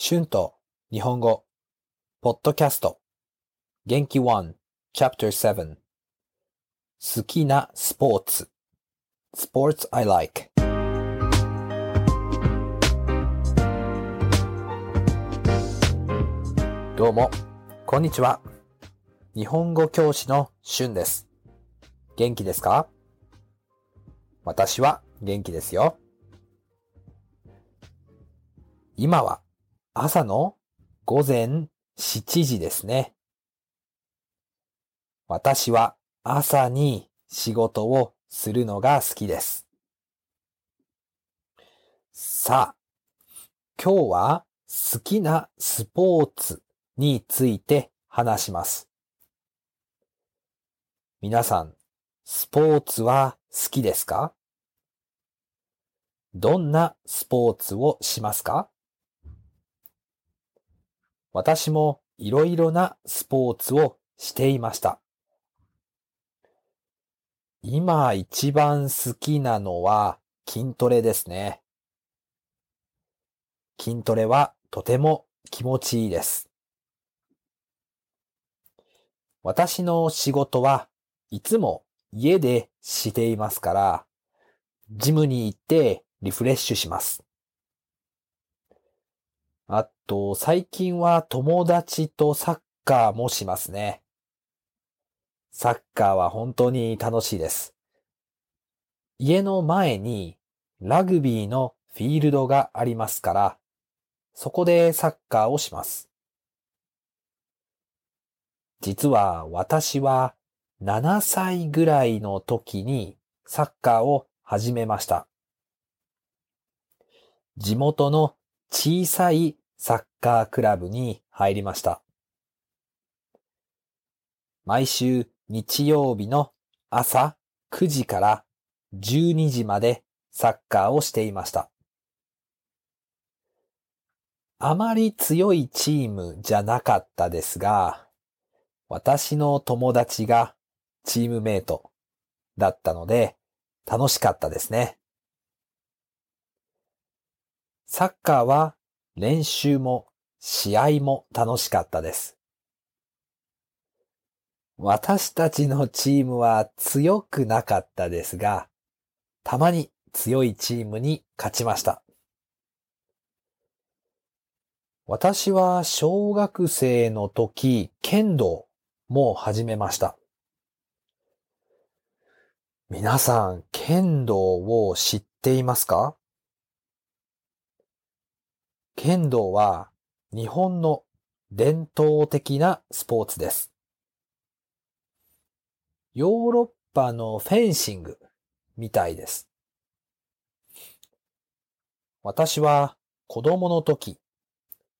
春と日本語、ポッドキャスト、元気1、Chapter 7好きなスポーツ。Sports I like どうも、こんにちは。日本語教師の春です。元気ですか？私は元気ですよ。今は朝の午前7時ですね。私は朝に仕事をするのが好きです。さあ、今日は好きなスポーツについて話します。皆さん、スポーツは好きですか？どんなスポーツをしますか？私もいろいろなスポーツをしていました。今一番好きなのは筋トレですね。筋トレはとても気持ちいいです。私の仕事はいつも家でしていますから、ジムに行ってリフレッシュします。あと、最近は友達とサッカーもしますね。サッカーは本当に楽しいです。家の前にラグビーのフィールドがありますから、そこでサッカーをします。実は私は7歳ぐらいの時にサッカーを始めました。地元の小さいサッカークラブに入りました。毎週日曜日の朝9時から12時までサッカーをしていました。あまり強いチームじゃなかったですが、私の友達がチームメイトだったので楽しかったですね。サッカーは練習も試合も楽しかったです。私たちのチームは強くなかったですが、たまに強いチームに勝ちました。私は小学生の時、剣道も始めました。皆さん、剣道を知っていますか？剣道は日本の伝統的なスポーツです。ヨーロッパのフェンシングみたいです。私は子供の時、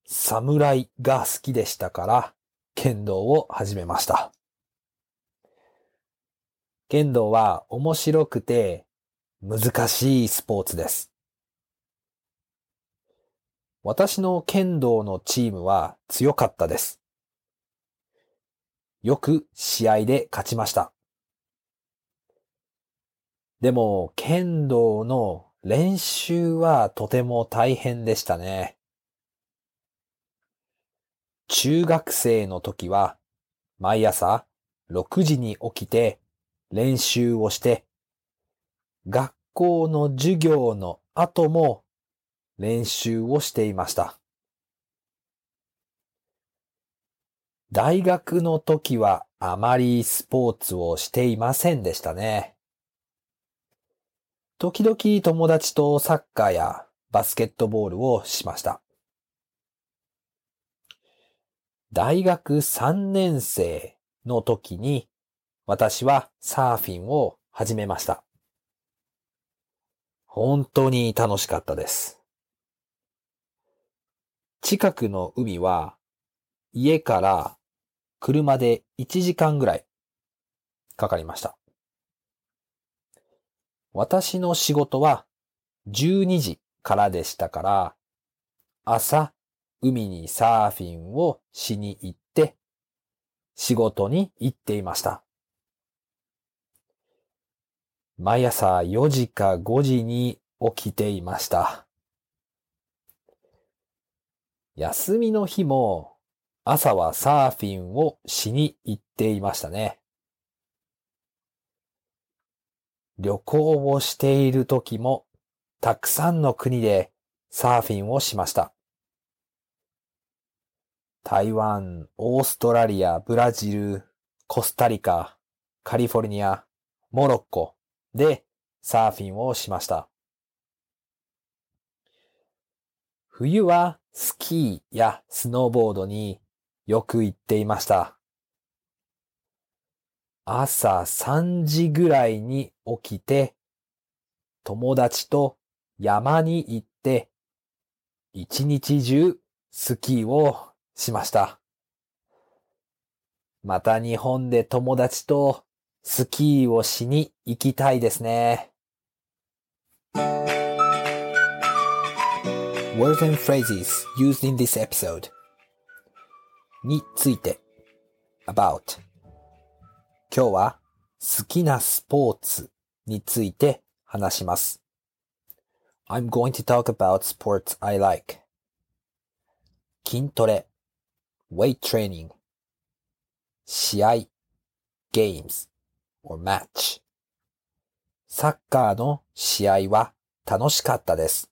侍が好きでしたから剣道を始めました。剣道は面白くて難しいスポーツです。私の剣道のチームは強かったです。よく試合で勝ちました。でも、剣道の練習はとても大変でしたね。中学生の時は、毎朝6時に起きて練習をして、学校の授業の後も練習をしていました。大学の時はあまりスポーツをしていませんでしたね。時々友達とサッカーやバスケットボールをしました。大学3年生の時に私はサーフィンを始めました。本当に楽しかったです。近くの海は家から車で1時間ぐらいかかりました。私の仕事は12時からでしたから、朝海にサーフィンをしに行って仕事に行っていました。毎朝4時か5時に起きていました。休みの日も朝はサーフィンをしに行っていましたね。旅行をしている時もたくさんの国でサーフィンをしました。台湾、オーストラリア、ブラジル、コスタリカ、カリフォルニア、モロッコでサーフィンをしました。冬はスキーやスノーボードによく行っていました。朝3時ぐらいに起きて、友達と山に行って、一日中スキーをしました。また日本で友達とスキーをしに行きたいですね。Words and phrases used in this episode について about 今日は好きなスポーツについて話します。I'm going to talk about sports I like 筋トレ weight training 試合 games or match サッカーの試合は楽しかったです。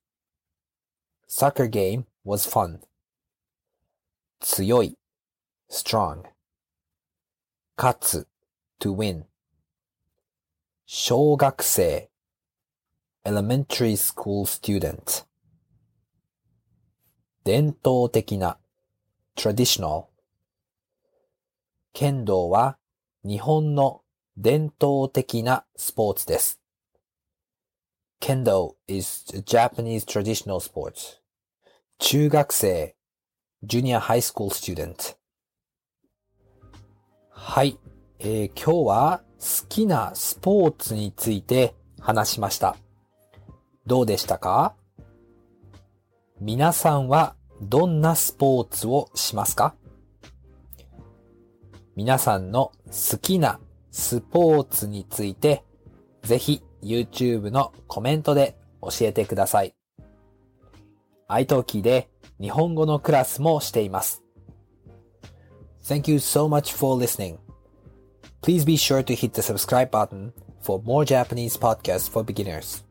Soccer game was fun. 強い strong. 勝つ to win. 小学生 elementary school student. 伝統的な traditional. 剣道は日本の伝統的なスポーツです。Kendo is a Japanese traditional sport. 中学生 junior high school student. はい、えー、今日は好きなスポーツについて話しました。どうでしたか？皆さんはどんなスポーツをしますか？皆さんの好きなスポーツについてぜひ YouTube のコメントで教えてください。iTalki で日本語のクラスもしています。Thank you so much for listening. Please be sure to hit the subscribe button for more Japanese podcasts for beginners.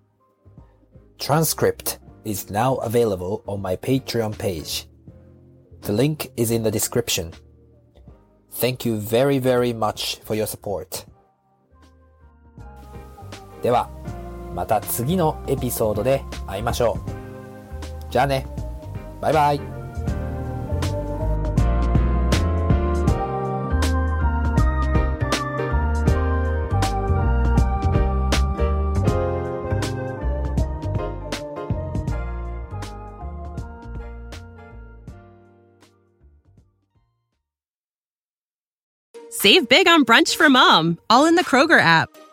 Transcript is now available on my Patreon page. The link is in the description. Thank you very very much for your support. では、また次のエピソードで会いましょう。じゃあね。バイバイ。Save big on brunch for mom, all in the Kroger app.